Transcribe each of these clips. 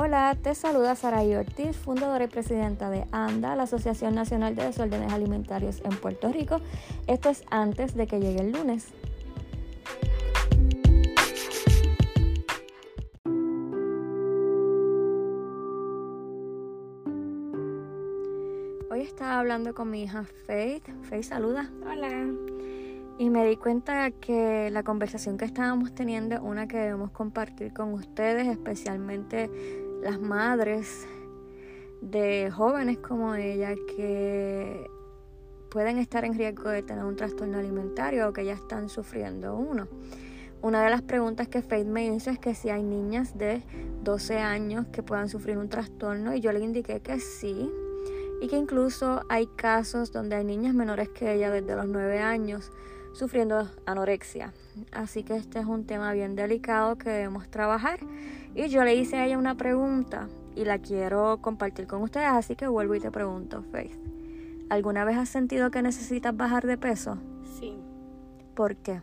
Hola, te saluda Saraí Ortiz, fundadora y presidenta de ANDA, la Asociación Nacional de Desórdenes Alimentarios en Puerto Rico. Esto es antes de que llegue el lunes. Hoy estaba hablando con mi hija Faith. Faith, saluda. Hola. Y me di cuenta que la conversación que estábamos teniendo es una que debemos compartir con ustedes, especialmente las madres de jóvenes como ella que pueden estar en riesgo de tener un trastorno alimentario o que ya están sufriendo uno. Una de las preguntas que Faith me hizo es que si hay niñas de 12 años que puedan sufrir un trastorno y yo le indiqué que sí y que incluso hay casos donde hay niñas menores que ella desde los 9 años sufriendo anorexia. Así que este es un tema bien delicado que debemos trabajar. Y yo le hice a ella una pregunta y la quiero compartir con ustedes, así que vuelvo y te pregunto, Faith. ¿Alguna vez has sentido que necesitas bajar de peso? Sí. ¿Por qué?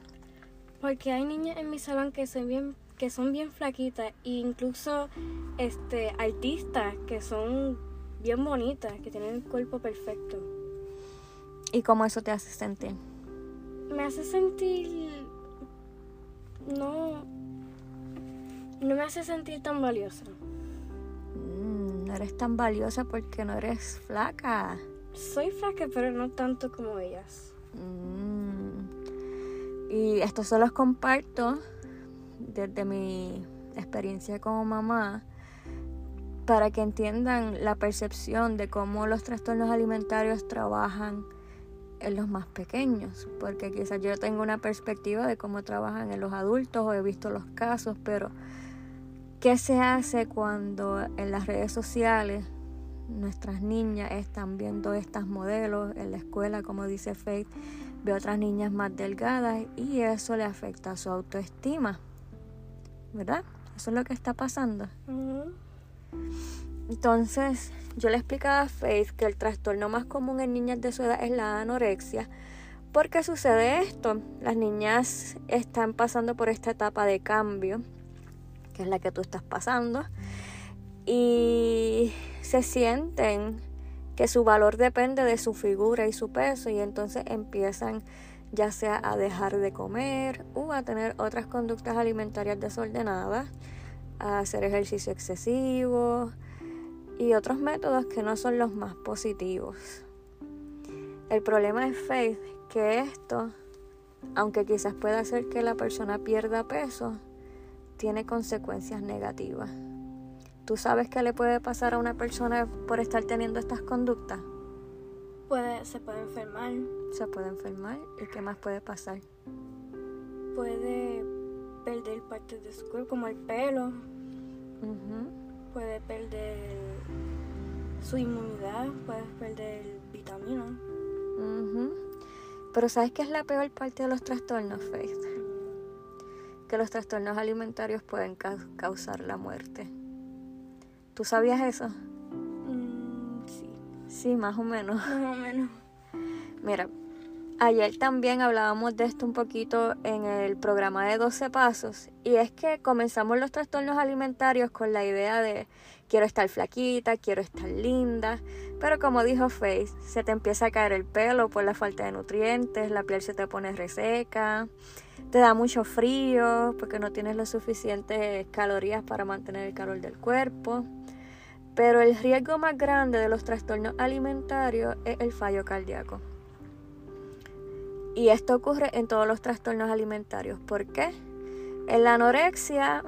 Porque hay niñas en mi salón que son bien que son bien flaquitas e incluso este artistas que son bien bonitas, que tienen el cuerpo perfecto. ¿Y cómo eso te hace sentir? Me hace sentir no no me hace sentir tan valiosa. Mm, no eres tan valiosa porque no eres flaca. Soy flaca pero no tanto como ellas. Mm. y esto se los comparto desde mi experiencia como mamá para que entiendan la percepción de cómo los trastornos alimentarios trabajan en los más pequeños, porque quizás yo tengo una perspectiva de cómo trabajan en los adultos o he visto los casos, pero ¿qué se hace cuando en las redes sociales nuestras niñas están viendo estas modelos en la escuela, como dice Faith, ve otras niñas más delgadas y eso le afecta a su autoestima, ¿verdad? Eso es lo que está pasando. Entonces, yo le explicaba a Faith que el trastorno más común en niñas de su edad es la anorexia. porque sucede esto? Las niñas están pasando por esta etapa de cambio, que es la que tú estás pasando, y se sienten que su valor depende de su figura y su peso, y entonces empiezan ya sea a dejar de comer o a tener otras conductas alimentarias desordenadas, a hacer ejercicio excesivo, y otros métodos que no son los más positivos. El problema es Faith que esto, aunque quizás pueda hacer que la persona pierda peso, tiene consecuencias negativas. ¿Tú sabes qué le puede pasar a una persona por estar teniendo estas conductas? Puede, se puede enfermar. Se puede enfermar. ¿Y qué más puede pasar? Puede perder partes de su cuerpo, como el pelo puede perder su inmunidad, puede perder vitaminas. Pero ¿sabes qué es la peor parte de los trastornos, Faith? Que los trastornos alimentarios pueden causar la muerte. ¿Tú sabías eso? Mm, sí. Sí, más o menos. Más o menos. Mira, Ayer también hablábamos de esto un poquito en el programa de 12 pasos y es que comenzamos los trastornos alimentarios con la idea de quiero estar flaquita, quiero estar linda, pero como dijo Faith, se te empieza a caer el pelo por la falta de nutrientes, la piel se te pone reseca, te da mucho frío porque no tienes las suficientes calorías para mantener el calor del cuerpo. Pero el riesgo más grande de los trastornos alimentarios es el fallo cardíaco. Y esto ocurre en todos los trastornos alimentarios. ¿Por qué? En la anorexia,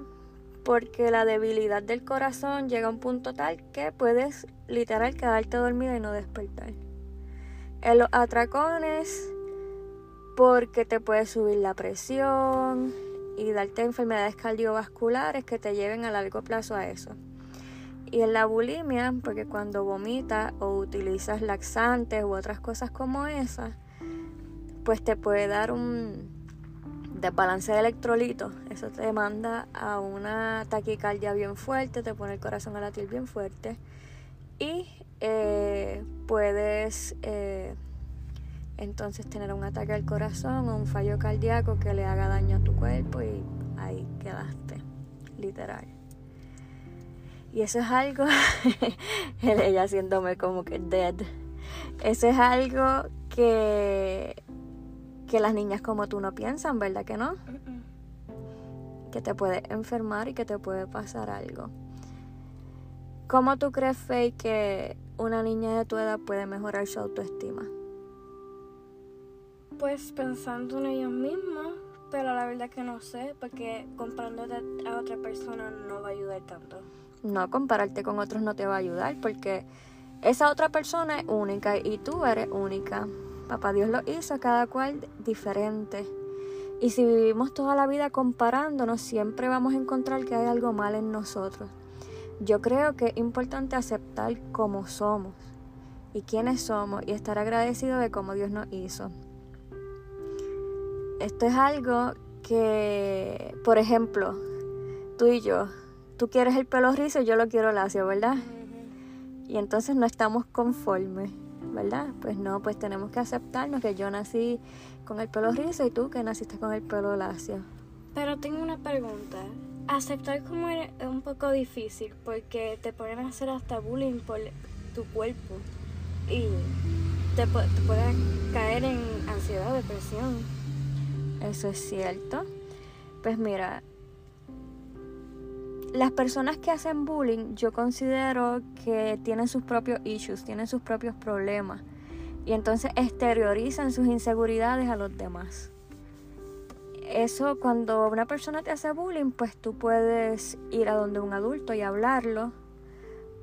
porque la debilidad del corazón llega a un punto tal que puedes literal quedarte dormida y no despertar. En los atracones, porque te puede subir la presión y darte enfermedades cardiovasculares que te lleven a largo plazo a eso. Y en la bulimia, porque cuando vomitas o utilizas laxantes u otras cosas como esas, pues te puede dar un desbalance de electrolitos. Eso te manda a una taquicardia bien fuerte, te pone el corazón a latir bien fuerte y eh, puedes eh, entonces tener un ataque al corazón o un fallo cardíaco que le haga daño a tu cuerpo y ahí quedaste, literal. Y eso es algo, ella haciéndome como que dead. Eso es algo que, que las niñas como tú no piensan, ¿verdad que no? Que te puede enfermar y que te puede pasar algo. ¿Cómo tú crees, Faye, que una niña de tu edad puede mejorar su autoestima? Pues pensando en ellos mismos, pero la verdad que no sé, porque comparándote a otra persona no va a ayudar tanto. No, compararte con otros no te va a ayudar porque esa otra persona es única y tú eres única. Papá Dios lo hizo cada cual diferente. Y si vivimos toda la vida comparándonos, siempre vamos a encontrar que hay algo mal en nosotros. Yo creo que es importante aceptar cómo somos y quiénes somos y estar agradecido de cómo Dios nos hizo. Esto es algo que, por ejemplo, tú y yo, tú quieres el pelo rizo y yo lo quiero lacio, ¿verdad? Y entonces no estamos conformes, ¿verdad? Pues no, pues tenemos que aceptarnos que yo nací con el pelo rizo y tú que naciste con el pelo lacio. Pero tengo una pregunta. Aceptar como eres es un poco difícil porque te pueden hacer hasta bullying por tu cuerpo y te, te puedes caer en ansiedad o depresión. Eso es cierto. Pues mira, las personas que hacen bullying yo considero que tienen sus propios issues, tienen sus propios problemas y entonces exteriorizan sus inseguridades a los demás. Eso cuando una persona te hace bullying, pues tú puedes ir a donde un adulto y hablarlo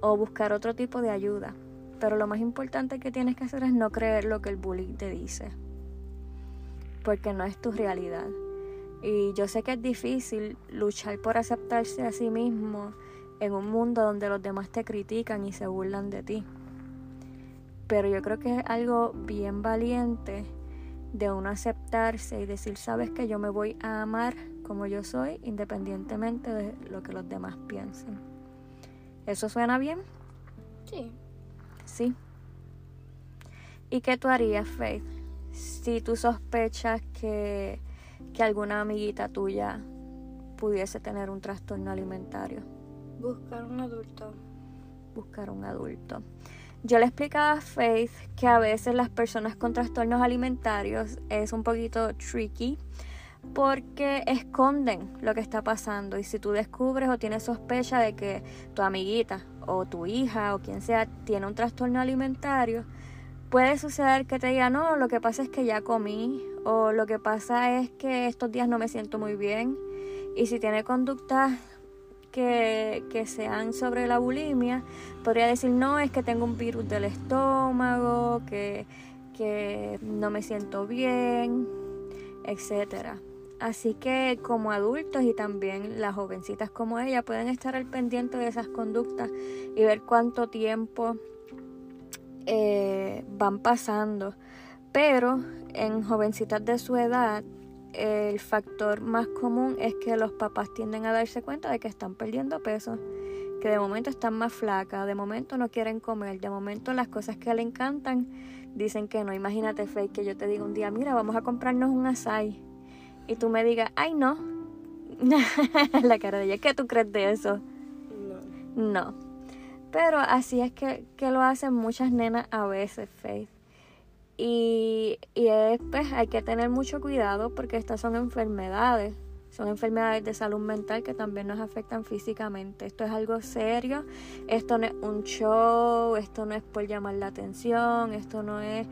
o buscar otro tipo de ayuda. Pero lo más importante que tienes que hacer es no creer lo que el bullying te dice, porque no es tu realidad. Y yo sé que es difícil luchar por aceptarse a sí mismo en un mundo donde los demás te critican y se burlan de ti. Pero yo creo que es algo bien valiente de uno aceptarse y decir, sabes que yo me voy a amar como yo soy, independientemente de lo que los demás piensen. ¿Eso suena bien? Sí. Sí. ¿Y qué tú harías, Faith, si tú sospechas que que alguna amiguita tuya pudiese tener un trastorno alimentario? Buscar un adulto. Buscar un adulto. Yo le explicaba a Faith que a veces las personas con trastornos alimentarios es un poquito tricky porque esconden lo que está pasando y si tú descubres o tienes sospecha de que tu amiguita o tu hija o quien sea tiene un trastorno alimentario, puede suceder que te diga, no, lo que pasa es que ya comí o lo que pasa es que estos días no me siento muy bien. Y si tiene conductas que, que, sean sobre la bulimia, podría decir, no, es que tengo un virus del estómago, que, que no me siento bien, etc. Así que como adultos y también las jovencitas como ella pueden estar al pendiente de esas conductas y ver cuánto tiempo eh, van pasando. Pero en jovencitas de su edad, el factor más común es que los papás tienden a darse cuenta de que están perdiendo peso, que de momento están más flacas, de momento no quieren comer, de momento las cosas que le encantan dicen que no. Imagínate, fake que yo te diga un día, mira, vamos a comprarnos un asai. Y tú me digas, ay, no. La cara de ella, ¿qué tú crees de eso? No. No. Pero así es que, lo hacen muchas nenas a veces, Faith. Y, y pues, hay que tener mucho cuidado porque estas son enfermedades. Son enfermedades de salud mental que también nos afectan físicamente. Esto es algo serio. Esto no es un show. Esto no es por llamar la atención. Esto no es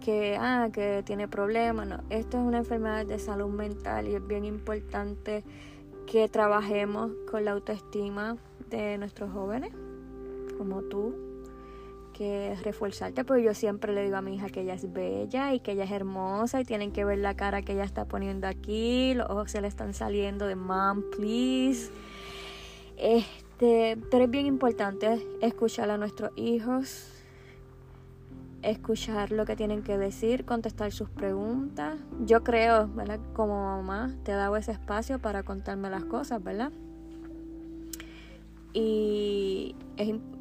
que, ah, que tiene problemas. No. Esto es una enfermedad de salud mental y es bien importante que trabajemos con la autoestima de nuestros jóvenes como tú, que reforzarte, porque yo siempre le digo a mi hija que ella es bella y que ella es hermosa y tienen que ver la cara que ella está poniendo aquí, los ojos se le están saliendo de mom, please. Este, pero es bien importante escuchar a nuestros hijos, escuchar lo que tienen que decir, contestar sus preguntas. Yo creo, ¿verdad? Como mamá, te he dado ese espacio para contarme las cosas, ¿verdad? Y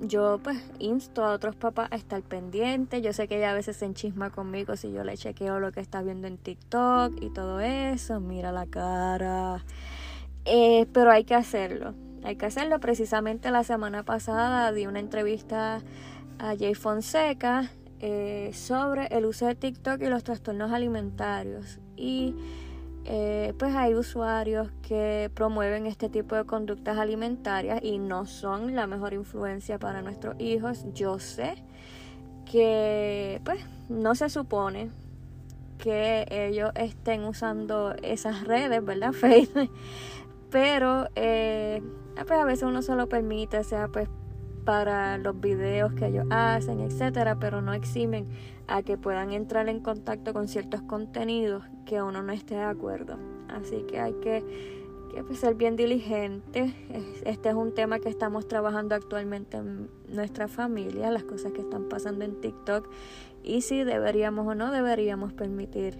yo pues insto a otros papás a estar pendientes. Yo sé que ella a veces se enchisma conmigo si yo le chequeo lo que está viendo en TikTok y todo eso. Mira la cara. Eh, pero hay que hacerlo. hay que hacerlo. Precisamente la semana pasada di una entrevista a Jay Fonseca eh, sobre el uso de TikTok y los trastornos alimentarios. Y eh, pues hay usuarios que promueven este tipo de conductas alimentarias y no son la mejor influencia para nuestros hijos. Yo sé que pues no se supone que ellos estén usando esas redes, ¿verdad? Facebook. Pero eh, pues a veces uno se lo permite, sea pues para los videos que ellos hacen, etcétera, pero no eximen a que puedan entrar en contacto con ciertos contenidos que uno no esté de acuerdo. Así que hay que, pues, ser bien diligente. Este es un tema que estamos trabajando actualmente en nuestra familia, las cosas que están pasando en TikTok y si deberíamos o no deberíamos permitir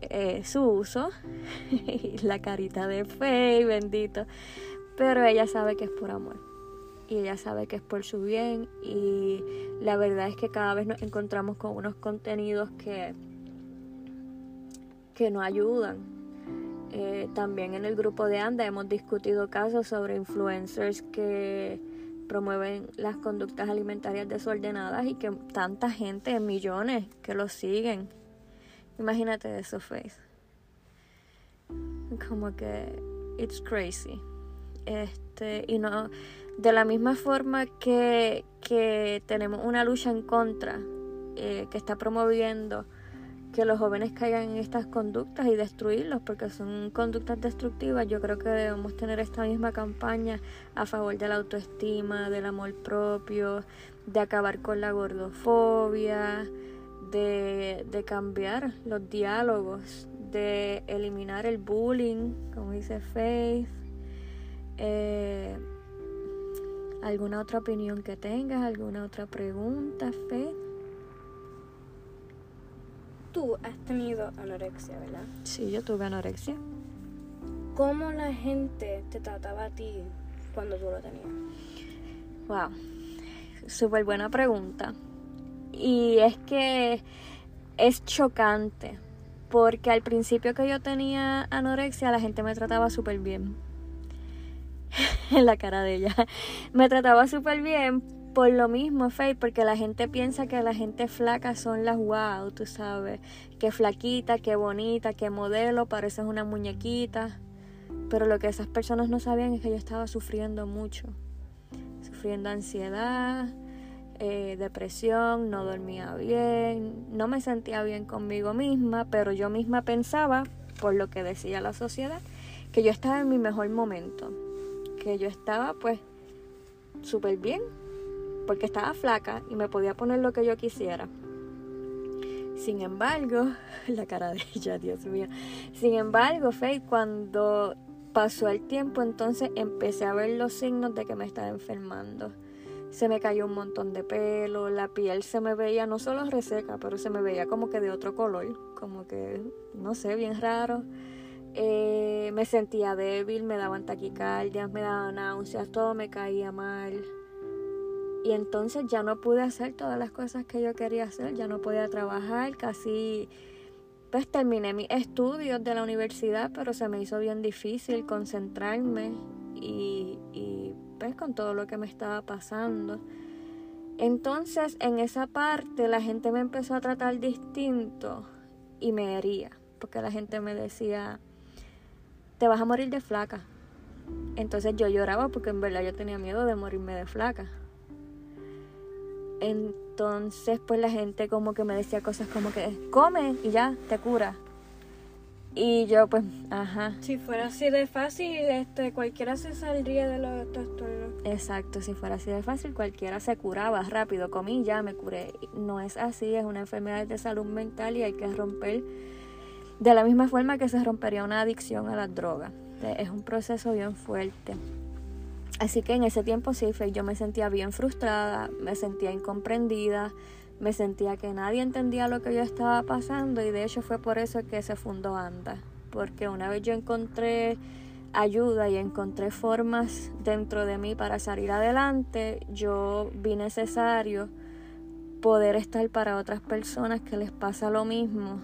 eh, su uso. la carita de fe, bendito. Pero ella sabe que es por amor y ella sabe que es por su bien y la verdad es que cada vez nos encontramos con unos contenidos que, que nos ayudan. Eh, también en el grupo de ANDA hemos discutido casos sobre influencers que promueven las conductas alimentarias desordenadas y que tanta gente, millones, que los siguen. Imagínate eso, Face. Como que it's crazy. Este, y no, de la misma forma que, que tenemos una lucha en contra eh, que está promoviendo que los jóvenes caigan en estas conductas y destruirlos porque son conductas destructivas, yo creo que debemos tener esta misma campaña a favor de la autoestima, del amor propio, de acabar con la gordofobia, de, de cambiar los diálogos, de eliminar el bullying, como dice Faith. Eh, ¿Alguna otra opinión que tengas? ¿Alguna otra pregunta, Fe? Tú has tenido anorexia, ¿verdad? Sí, yo tuve anorexia. ¿Cómo la gente te trataba a ti cuando tú lo tenías? Wow, súper buena pregunta. Y es que es chocante, porque al principio que yo tenía anorexia la gente me trataba súper bien en la cara de ella. Me trataba súper bien por lo mismo, Faith, porque la gente piensa que la gente flaca son las wow, tú sabes. Que flaquita, que bonita, que modelo, pareces una muñequita. Pero lo que esas personas no sabían es que yo estaba sufriendo mucho. Sufriendo ansiedad, eh, depresión, no dormía bien, no me sentía bien conmigo misma, pero yo misma pensaba, por lo que decía la sociedad, que yo estaba en mi mejor momento que yo estaba pues súper bien, porque estaba flaca y me podía poner lo que yo quisiera. Sin embargo, la cara de ella, Dios mío. Sin embargo, Faith, cuando pasó el tiempo, entonces empecé a ver los signos de que me estaba enfermando. Se me cayó un montón de pelo, la piel se me veía no solo reseca, pero se me veía como que de otro color, como que, no sé, bien raro. Eh, me sentía débil, me daban taquicardias, me daban náuseas, todo me caía mal. Y entonces ya no pude hacer todas las cosas que yo quería hacer, ya no podía trabajar, casi pues terminé mis estudios de la universidad, pero se me hizo bien difícil concentrarme y, y pues con todo lo que me estaba pasando. Entonces en esa parte la gente me empezó a tratar distinto y me hería, porque la gente me decía, te vas a morir de flaca. Entonces yo lloraba porque en verdad yo tenía miedo de morirme de flaca. Entonces pues la gente como que me decía cosas como que come y ya, te cura. Y yo pues, ajá. Si fuera así de fácil, este, cualquiera se saldría de los trastornos. Exacto, si fuera así de fácil, cualquiera se curaba rápido, comí y ya me curé. No es así, es una enfermedad de salud mental y hay que romper de la misma forma que se rompería una adicción a las drogas. Es un proceso bien fuerte. Así que en ese tiempo sí, yo me sentía bien frustrada, me sentía incomprendida, me sentía que nadie entendía lo que yo estaba pasando y de hecho fue por eso que se fundó ANDA. Porque una vez yo encontré ayuda y encontré formas dentro de mí para salir adelante, yo vi necesario poder estar para otras personas que les pasa lo mismo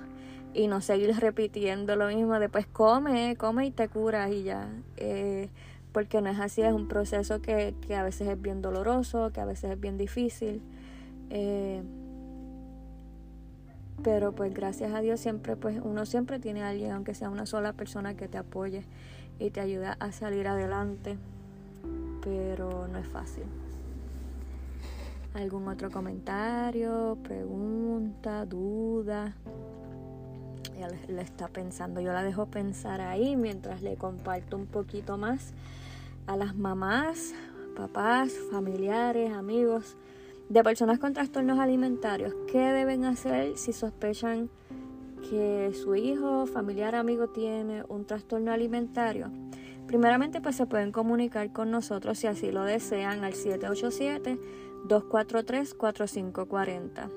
y no seguir repitiendo lo mismo. Después come, come y te curas y ya. Eh, porque no es así, es un proceso que, a veces es bien doloroso, que a veces es bien difícil. Eh, pero pues gracias a Dios siempre pues uno siempre tiene a alguien aunque sea una sola persona que te apoye y te ayuda a salir adelante pero no es fácil algún otro comentario pregunta duda ella le está pensando yo la dejo pensar ahí mientras le comparto un poquito más a las mamás papás familiares amigos de personas con trastornos alimentarios, ¿qué deben hacer si sospechan que su hijo, familiar, amigo tiene un trastorno alimentario? Primeramente, pues se pueden comunicar con nosotros si así lo desean al 787-243-4540.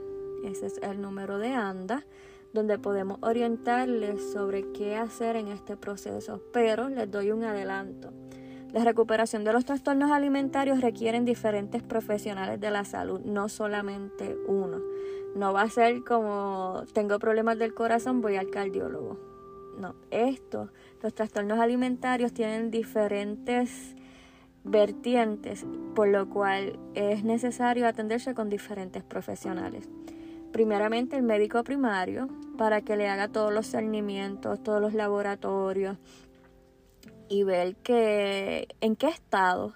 Ese es el número de ANDA, donde podemos orientarles sobre qué hacer en este proceso, pero les doy un adelanto. La recuperación de los trastornos alimentarios requieren diferentes profesionales de la salud, no solamente uno. No va a ser como tengo problemas del corazón, voy al cardiólogo. No, esto, los trastornos alimentarios tienen diferentes vertientes, por lo cual es necesario atenderse con diferentes profesionales. Primeramente el médico primario, para que le haga todos los cernimientos, todos los laboratorios, y ver que en qué estado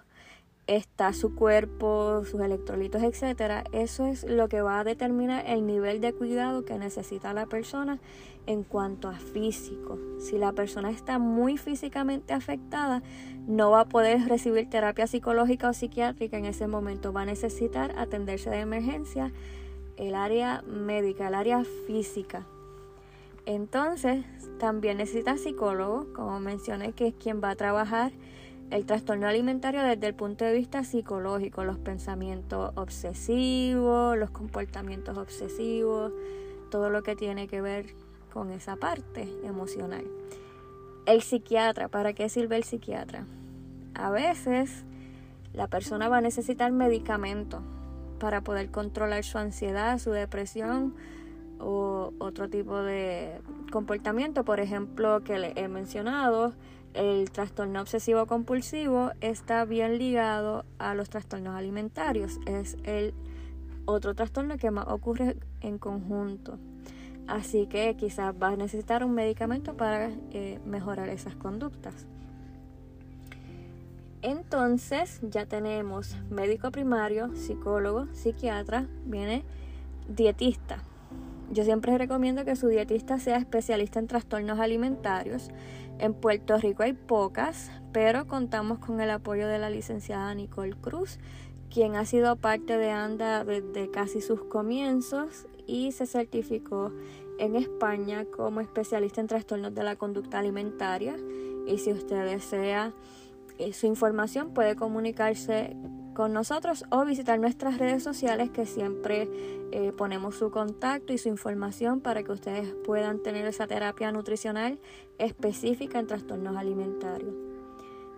está su cuerpo, sus electrolitos, etcétera, eso es lo que va a determinar el nivel de cuidado que necesita la persona en cuanto a físico. Si la persona está muy físicamente afectada, no va a poder recibir terapia psicológica o psiquiátrica en ese momento, va a necesitar atenderse de emergencia el área médica, el área física. Entonces, también necesita psicólogo, como mencioné, que es quien va a trabajar el trastorno alimentario desde el punto de vista psicológico, los pensamientos obsesivos, los comportamientos obsesivos, todo lo que tiene que ver con esa parte emocional. El psiquiatra, ¿para qué sirve el psiquiatra? A veces la persona va a necesitar medicamento para poder controlar su ansiedad, su depresión o otro tipo de comportamiento, por ejemplo, que le he mencionado, el trastorno obsesivo compulsivo está bien ligado a los trastornos alimentarios. Es el otro trastorno que más ocurre en conjunto. Así que quizás va a necesitar un medicamento para eh, mejorar esas conductas. Entonces ya tenemos médico primario, psicólogo, psiquiatra, viene dietista. Yo siempre recomiendo que su dietista sea especialista en trastornos alimentarios. En Puerto Rico hay pocas, pero contamos con el apoyo de la licenciada Nicole Cruz, quien ha sido parte de ANDA desde casi sus comienzos y se certificó en España como especialista en trastornos de la conducta alimentaria. Y si usted desea eh, su información, puede comunicarse con nosotros o visitar nuestras redes sociales que siempre eh, ponemos su contacto y su información para que ustedes puedan tener esa terapia nutricional específica en trastornos alimentarios.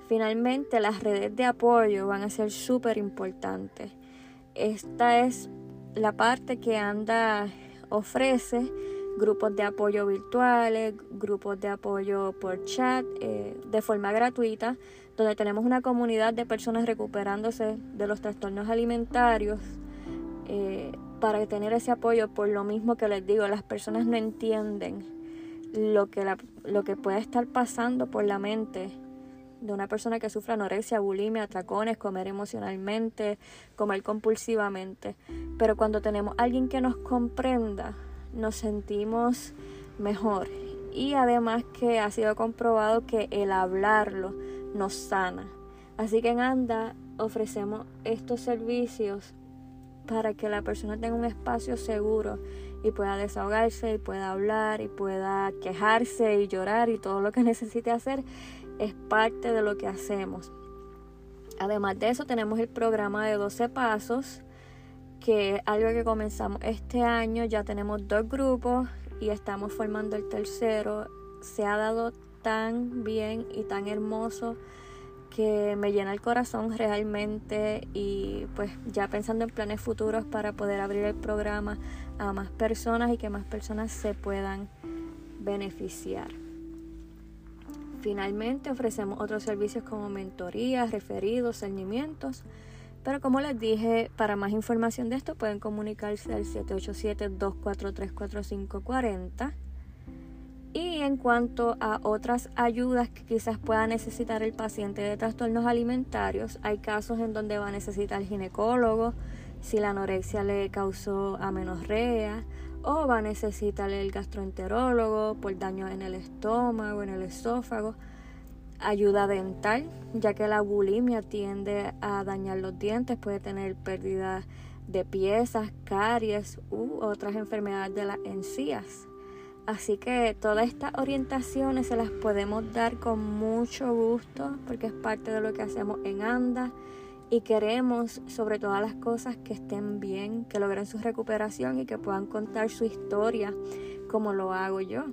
Finalmente, las redes de apoyo van a ser súper importantes. Esta es la parte que ANDA ofrece grupos de apoyo virtuales, grupos de apoyo por chat eh, de forma gratuita donde tenemos una comunidad de personas recuperándose de los trastornos alimentarios eh, para tener ese apoyo por lo mismo que les digo, las personas no entienden lo que, lo que puede estar pasando por la mente de una persona que sufre anorexia, bulimia, atracones, comer emocionalmente, comer compulsivamente. Pero cuando tenemos alguien que nos comprenda, nos sentimos mejor. Y además que ha sido comprobado que el hablarlo nos sana. Así que en ANDA ofrecemos estos servicios para que la persona tenga un espacio seguro y pueda desahogarse y pueda hablar y pueda quejarse y llorar y todo lo que necesite hacer es parte de lo que hacemos. Además de eso tenemos el programa de 12 pasos que es algo que comenzamos este año, ya tenemos dos grupos y estamos formando el tercero. Se ha dado tan bien y tan hermoso que me llena el corazón realmente y pues ya pensando en planes futuros para poder abrir el programa a más personas y que más personas se puedan beneficiar. Finalmente ofrecemos otros servicios como mentorías, referidos, cernimientos. Pero como les dije, para más información de esto pueden comunicarse al 787-243-4540. Y en cuanto a otras ayudas que quizás pueda necesitar el paciente de trastornos alimentarios, hay casos en donde va a necesitar ginecólogo, si la anorexia le causó amenorrea, o va a necesitar el gastroenterólogo por daño en el estómago, en el esófago, ayuda dental, ya que la bulimia tiende a dañar los dientes, puede tener pérdida de piezas, caries u otras enfermedades de las encías. Así que todas estas orientaciones se las podemos dar con mucho gusto porque es parte de lo que hacemos en ANDA y queremos sobre todas las cosas que estén bien, que logren su recuperación y que puedan contar su historia como lo hago yo.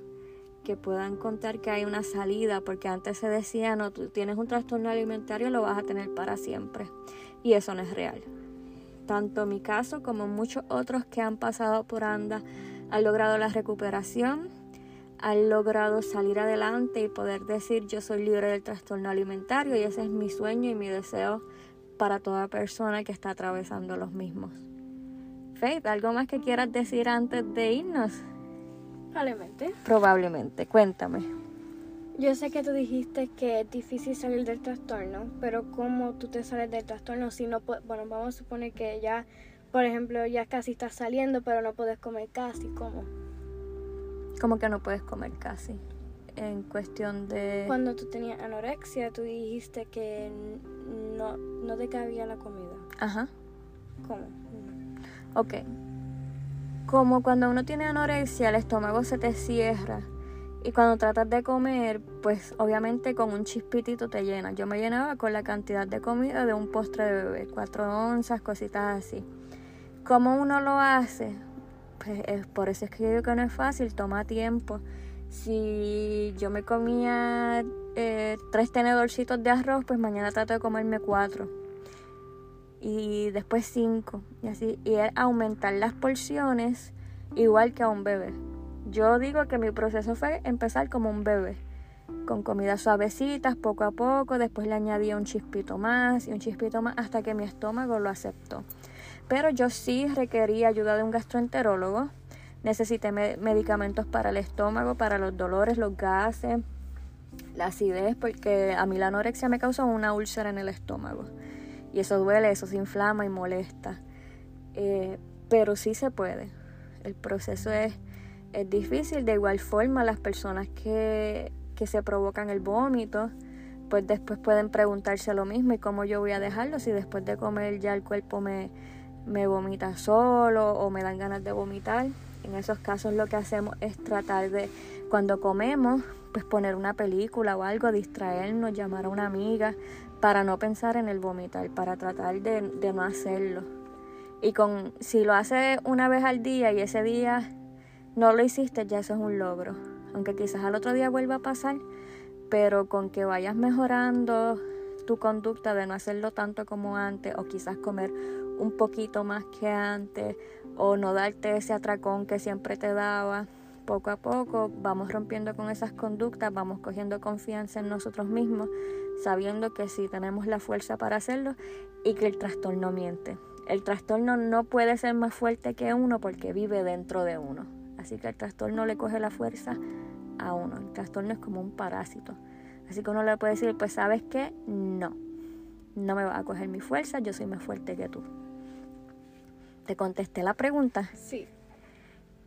Que puedan contar que hay una salida, porque antes se decía, no, tú tienes un trastorno alimentario, lo vas a tener para siempre. Y eso no es real. Tanto mi caso como muchos otros que han pasado por ANDA han logrado la recuperación, han logrado salir adelante y poder decir yo soy libre del trastorno alimentario y ese es mi sueño y mi deseo para toda persona que está atravesando los mismos. Faith, ¿algo más que quieras decir antes de irnos? Probablemente. Probablemente, cuéntame. Yo sé que tú dijiste que es difícil salir del trastorno, pero ¿cómo tú te sales del trastorno si no Bueno, vamos a suponer que ya por ejemplo, ya casi estás saliendo, pero no puedes comer casi. ¿Cómo? ¿Cómo que no puedes comer casi? En cuestión de... Cuando tú tenías anorexia, tú dijiste que no, no te cabía la comida. Ajá. ¿Cómo? Ok. Como cuando uno tiene anorexia, el estómago se te cierra. Y cuando tratas de comer, pues obviamente con un chispitito te llenas. Yo me llenaba con la cantidad de comida de un postre de bebé, cuatro onzas, cositas así. ¿Cómo uno lo hace? Pues por eso es que yo digo que no es fácil, toma tiempo. Si yo me comía eh, tres tenedorcitos de arroz, pues mañana trato de comerme cuatro. Y después cinco. Y así. Y es aumentar las porciones igual que a un bebé. Yo digo que mi proceso fue empezar como un bebé. Con comidas suavecitas, poco a poco. Después le añadí un chispito más y un chispito más hasta que mi estómago lo aceptó. Pero yo sí requerí ayuda de un gastroenterólogo. Necesité medicamentos para el estómago, para los dolores, los gases, la acidez, porque a mí la anorexia me causó una úlcera en el estómago. Y eso duele, eso se inflama y molesta. Eh, pero sí se puede. El proceso es, es difícil. De igual forma, las personas que, que se provocan el vómito, pues después pueden preguntarse lo mismo y cómo yo voy a dejarlo si después de comer ya el cuerpo me, me vomita solo o me dan ganas de vomitar. En esos casos lo que hacemos es tratar de, cuando comemos, pues poner una película o algo, distraernos, llamar a una amiga, para no pensar en el vomitar, para tratar de, no hacerlo. Y con, si lo haces una vez al día y ese día no lo hiciste, ya eso es un logro. Aunque quizás al otro día vuelva a pasar, pero con que vayas mejorando tu conducta de no hacerlo tanto como antes o quizás comer un poquito más que antes o no darte ese atracón que siempre te daba. Poco a poco vamos rompiendo con esas conductas, vamos cogiendo confianza en nosotros mismos, sabiendo que sí tenemos la fuerza para hacerlo y que el trastorno miente. El trastorno no puede ser más fuerte que uno porque vive dentro de uno. Así que el trastorno le coge la fuerza a uno. El trastorno es como un parásito. Así que uno le puede decir, pues sabes qué, no, no me va a coger mi fuerza, yo soy más fuerte que tú. ¿Te contesté la pregunta? Sí.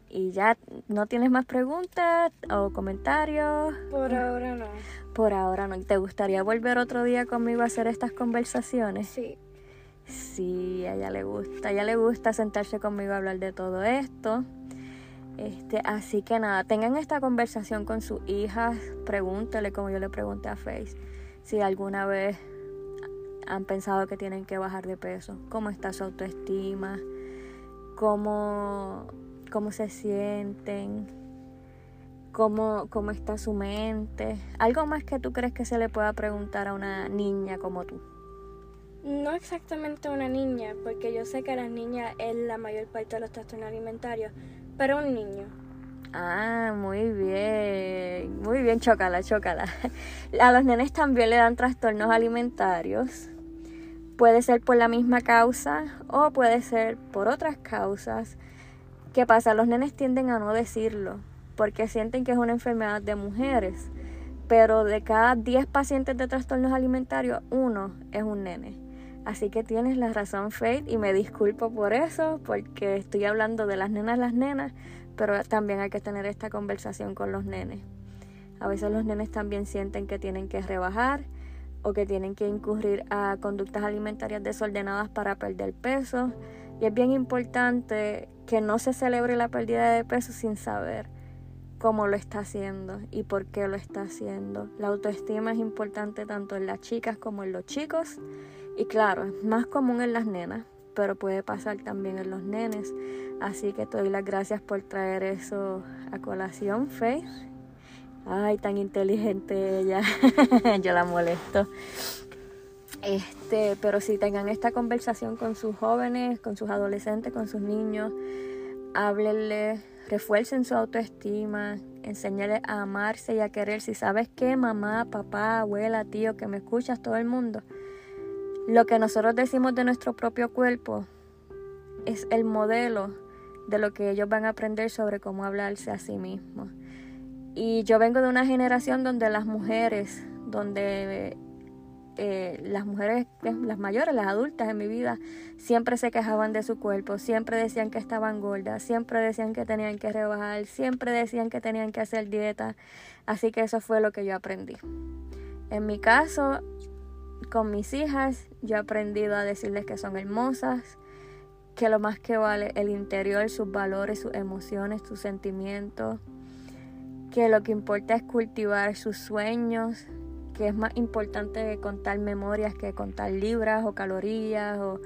¿Y ya no tienes más preguntas o comentarios? Por ahora no. Por ahora no. ¿Te gustaría volver otro día conmigo a hacer estas conversaciones? Sí. Sí, a ella le gusta. A ella le gusta sentarse conmigo a hablar de todo esto. Este, así que nada, tengan esta conversación con sus hijas, pregúntele como yo le pregunté a Face, si alguna vez han pensado que tienen que bajar de peso, cómo está su autoestima, cómo, cómo se sienten, cómo, cómo está su mente. Algo más que tú crees que se le pueda preguntar a una niña como tú. No exactamente una niña, porque yo sé que las niñas es la mayor parte de los trastornos alimentarios, pero un niño. Ah, muy bien. Muy bien, chócala, chócala. A los nenes también le dan trastornos alimentarios. Puede ser por la misma causa o puede ser por otras causas. ¿Qué pasa? Los nenes tienden a no decirlo porque sienten que es una enfermedad de mujeres. Pero de cada 10 pacientes de trastornos alimentarios, uno es un nene. Así que tienes la razón, Faith, y me disculpo por eso, porque estoy hablando de las nenas, las nenas, pero también hay que tener esta conversación con los nenes. A veces los nenes también sienten que tienen que rebajar o que tienen que incurrir a conductas alimentarias desordenadas para perder peso. Y es bien importante que no se celebre la pérdida de peso sin saber cómo lo está haciendo y por qué lo está haciendo. La autoestima es importante tanto en las chicas como en los chicos. Y claro, es más común en las nenas, pero puede pasar también en los nenes. Así que te doy las gracias por traer eso a colación, Faith. Ay, tan inteligente ella. Yo la molesto. Este, pero si tengan esta conversación con sus jóvenes, con sus adolescentes, con sus niños, háblenle, refuercen su autoestima, enséñales a amarse y a querer. Si sabes que mamá, papá, abuela, tío, que me escuchas, todo el mundo, lo que nosotros decimos de nuestro propio cuerpo es el modelo de lo que ellos van a aprender sobre cómo hablarse a sí mismos. Y yo vengo de una generación donde las mujeres, donde eh, las mujeres, eh, las mayores, las adultas en mi vida, siempre se quejaban de su cuerpo, siempre decían que estaban gordas, siempre decían que tenían que rebajar, siempre decían que tenían que hacer dieta. Así que eso fue lo que yo aprendí. En mi caso, con mis hijas, yo he aprendido a decirles que son hermosas, que lo más que vale el interior, sus valores, sus emociones, sus sentimientos, que lo que importa es cultivar sus sueños, que es más importante contar memorias que contar libras o calorías o,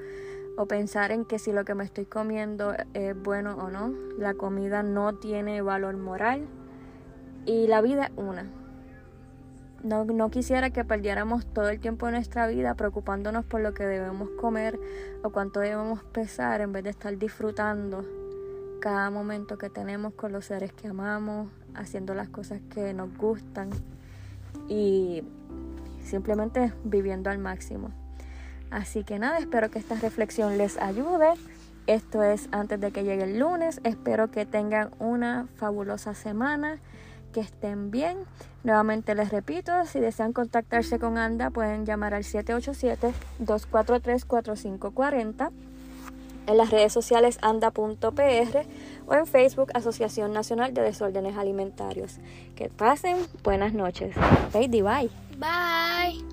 o pensar en que si lo que me estoy comiendo es bueno o no. La comida no tiene valor moral y la vida es una. No, no, quisiera que perdiéramos todo el tiempo de nuestra vida preocupándonos por lo que debemos comer o cuánto debemos pesar en vez de estar disfrutando cada momento que tenemos con los seres que amamos, haciendo las cosas que nos gustan y simplemente viviendo al máximo. Así que nada, espero que esta reflexión les ayude. Esto es antes de que llegue el lunes. Espero que tengan una fabulosa semana que estén bien. Nuevamente les repito, si desean contactarse con ANDA pueden llamar al 787-243-4540, en las redes sociales anda.pr o en Facebook Asociación Nacional de Desórdenes Alimentarios. Que pasen buenas noches. Bye. Bye.